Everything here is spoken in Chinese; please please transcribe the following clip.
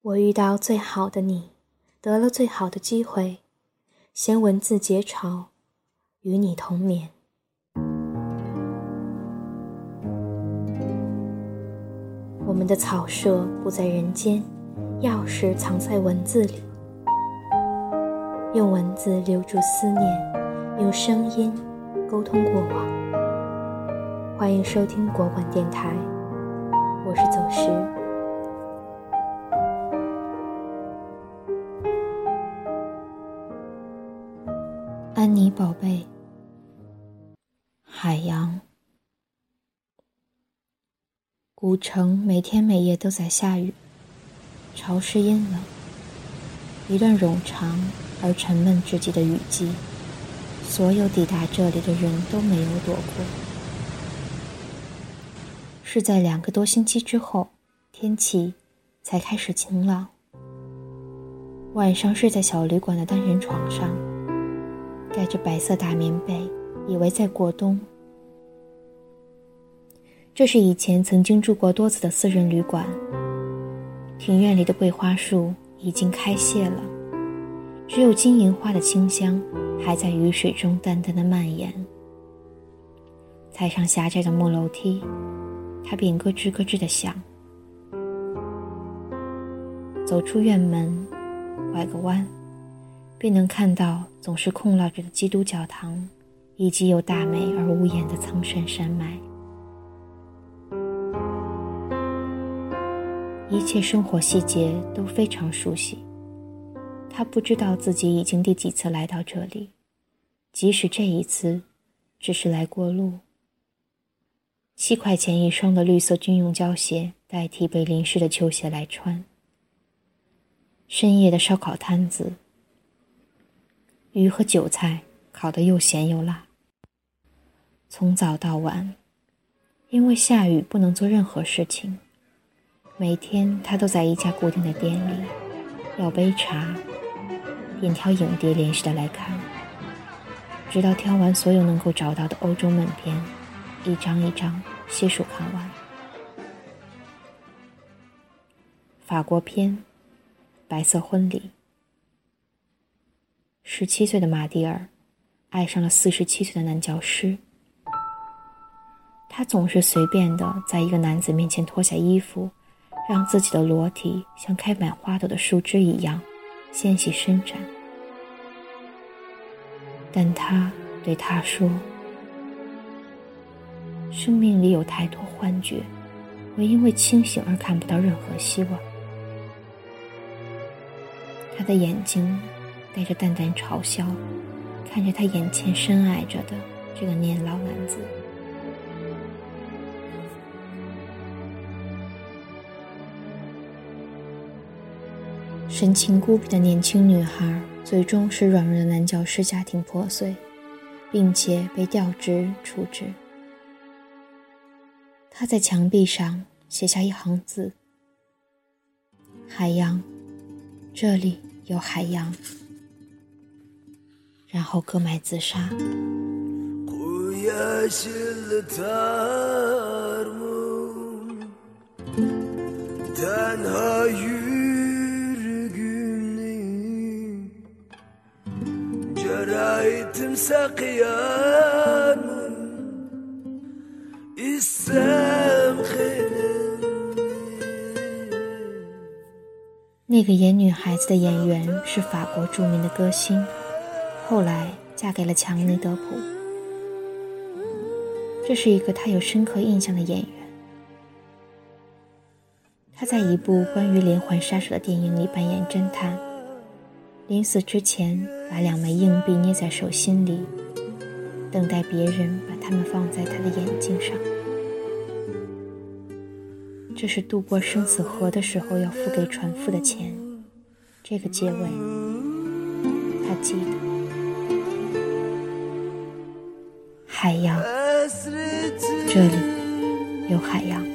我遇到最好的你，得了最好的机会，先文字结巢，与你同眠。我们的草舍不在人间，钥匙藏在文字里。用文字留住思念，用声音沟通过往。欢迎收听国馆电台，我是走时。安妮宝贝，海洋，古城每天每夜都在下雨，潮湿阴冷。一段冗长而沉闷至极的雨季，所有抵达这里的人都没有躲过。是在两个多星期之后，天气才开始晴朗。晚上睡在小旅馆的单人床上。盖着白色大棉被，以为在过冬。这是以前曾经住过多次的私人旅馆。庭院里的桂花树已经开谢了，只有金银花的清香还在雨水中淡淡的蔓延。踩上狭窄的木楼梯，他便咯吱咯吱的响。走出院门，拐个弯。便能看到总是空落着的基督教堂，以及有大美而无言的苍山山脉。一切生活细节都非常熟悉。他不知道自己已经第几次来到这里，即使这一次只是来过路。七块钱一双的绿色军用胶鞋代替被淋湿的球鞋来穿。深夜的烧烤摊子。鱼和韭菜烤得又咸又辣。从早到晚，因为下雨不能做任何事情，每天他都在一家固定的店里，要杯茶，点条影碟连续的来看，直到挑完所有能够找到的欧洲闷片，一张一张悉数看完。法国片，《白色婚礼》。十七岁的马蒂尔爱上了四十七岁的男教师。他总是随便的在一个男子面前脱下衣服，让自己的裸体像开满花朵的树枝一样纤细伸展。但他对他说：“生命里有太多幻觉，我因为清醒而看不到任何希望。”他的眼睛。带着淡淡嘲笑，看着他眼前深爱着的这个年老男子。神情孤僻的年轻女孩，最终是软弱的男教师家庭破碎，并且被调职处置。他在墙壁上写下一行字：“海洋，这里有海洋。”然后割脉自杀。那个演女孩子的演员是法国著名的歌星。后来嫁给了强尼德普，这是一个他有深刻印象的演员。他在一部关于连环杀手的电影里扮演侦探，临死之前把两枚硬币捏在手心里，等待别人把它们放在他的眼睛上。这是渡过生死河的时候要付给船夫的钱。这个结尾，他记得。海洋，这里有海洋。